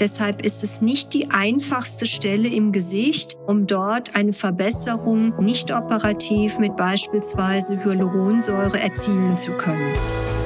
Deshalb ist es nicht die einfachste Stelle im Gesicht, um dort eine Verbesserung nicht operativ mit beispielsweise Hyaluronsäure erzielen zu können.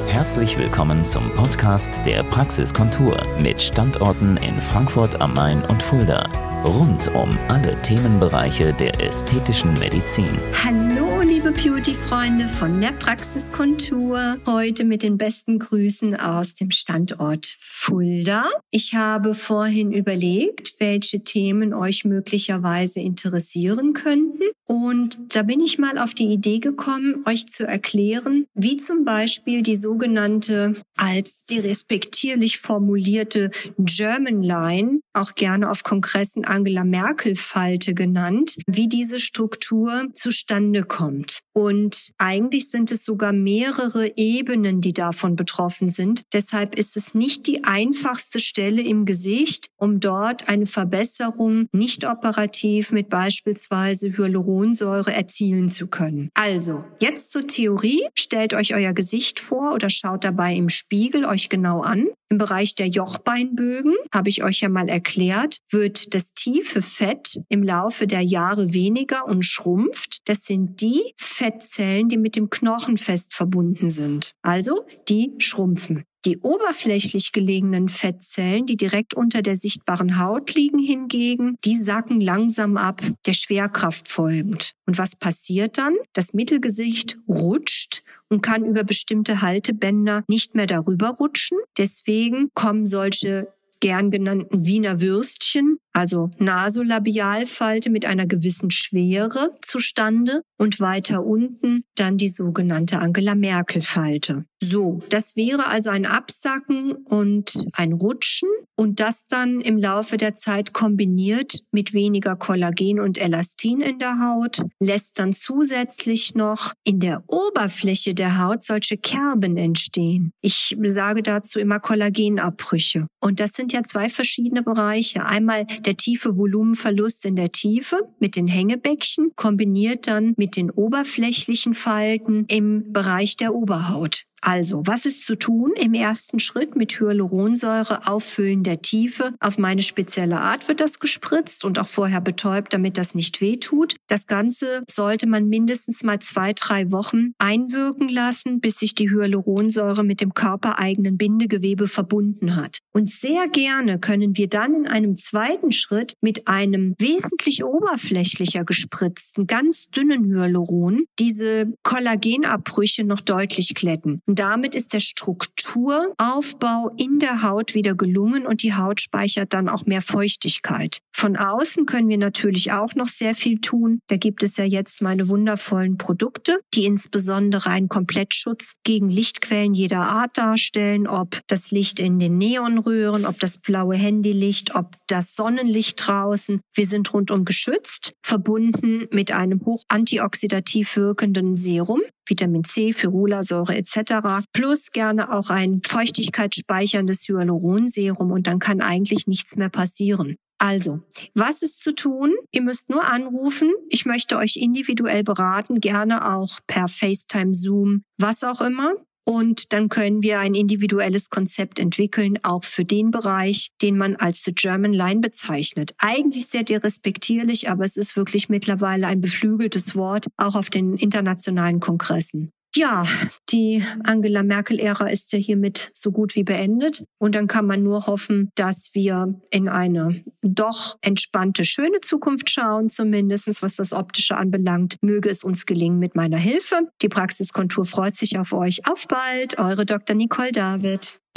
Herzlich willkommen zum Podcast der Praxiskontur mit Standorten in Frankfurt am Main und Fulda. Rund um alle Themenbereiche der ästhetischen Medizin. Hallo, liebe Beauty-Freunde von der Praxiskontur. Heute mit den besten Grüßen aus dem Standort Fulda. Ich habe vorhin überlegt, welche Themen euch möglicherweise interessieren könnten. Und da bin ich mal auf die Idee gekommen, euch zu erklären, wie zum Beispiel die sogenannte als derespektierlich formulierte German Line, auch gerne auf Kongressen Angela Merkel Falte genannt, wie diese Struktur zustande kommt. different Und eigentlich sind es sogar mehrere Ebenen, die davon betroffen sind. Deshalb ist es nicht die einfachste Stelle im Gesicht, um dort eine Verbesserung nicht operativ mit beispielsweise Hyaluronsäure erzielen zu können. Also, jetzt zur Theorie. Stellt euch euer Gesicht vor oder schaut dabei im Spiegel euch genau an. Im Bereich der Jochbeinbögen, habe ich euch ja mal erklärt, wird das tiefe Fett im Laufe der Jahre weniger und schrumpft. Das sind die Fettzellen, die mit dem Knochen fest verbunden sind. Also, die schrumpfen. Die oberflächlich gelegenen Fettzellen, die direkt unter der sichtbaren Haut liegen hingegen, die sacken langsam ab, der Schwerkraft folgend. Und was passiert dann? Das Mittelgesicht rutscht und kann über bestimmte Haltebänder nicht mehr darüber rutschen. Deswegen kommen solche gern genannten Wiener Würstchen, also Nasolabialfalte mit einer gewissen Schwere zustande und weiter unten dann die sogenannte Angela Merkel Falte. So, das wäre also ein Absacken und ein Rutschen und das dann im Laufe der Zeit kombiniert mit weniger Kollagen und Elastin in der Haut, lässt dann zusätzlich noch in der Oberfläche der Haut solche Kerben entstehen. Ich sage dazu immer Kollagenabbrüche. Und das sind ja zwei verschiedene Bereiche. Einmal der tiefe Volumenverlust in der Tiefe mit den Hängebäckchen, kombiniert dann mit den oberflächlichen Falten im Bereich der Oberhaut. Also, was ist zu tun? Im ersten Schritt mit Hyaluronsäure auffüllen der Tiefe. Auf meine spezielle Art wird das gespritzt und auch vorher betäubt, damit das nicht wehtut. Das Ganze sollte man mindestens mal zwei, drei Wochen einwirken lassen, bis sich die Hyaluronsäure mit dem körpereigenen Bindegewebe verbunden hat. Und sehr gerne können wir dann in einem zweiten Schritt mit einem wesentlich oberflächlicher gespritzten, ganz dünnen Hyaluron diese Kollagenabbrüche noch deutlich glätten. Und damit ist der Strukturaufbau in der Haut wieder gelungen und die Haut speichert dann auch mehr Feuchtigkeit. Von außen können wir natürlich auch noch sehr viel tun. Da gibt es ja jetzt meine wundervollen Produkte, die insbesondere einen Komplettschutz gegen Lichtquellen jeder Art darstellen, ob das Licht in den Neonröhren, ob das blaue Handylicht, ob das Sonnenlicht draußen. Wir sind rundum geschützt, verbunden mit einem hoch antioxidativ wirkenden Serum. Vitamin C, Ferulasäure etc. Plus gerne auch ein feuchtigkeitsspeicherndes Hyaluronserum und dann kann eigentlich nichts mehr passieren. Also, was ist zu tun? Ihr müsst nur anrufen. Ich möchte euch individuell beraten, gerne auch per FaceTime, Zoom, was auch immer. Und dann können wir ein individuelles Konzept entwickeln, auch für den Bereich, den man als The German Line bezeichnet. Eigentlich sehr derespektierlich, aber es ist wirklich mittlerweile ein beflügeltes Wort, auch auf den internationalen Kongressen. Ja, die Angela Merkel-Ära ist ja hiermit so gut wie beendet. Und dann kann man nur hoffen, dass wir in eine doch entspannte, schöne Zukunft schauen, zumindestens was das Optische anbelangt. Möge es uns gelingen mit meiner Hilfe. Die Praxiskontur freut sich auf euch. Auf bald, eure Dr. Nicole David.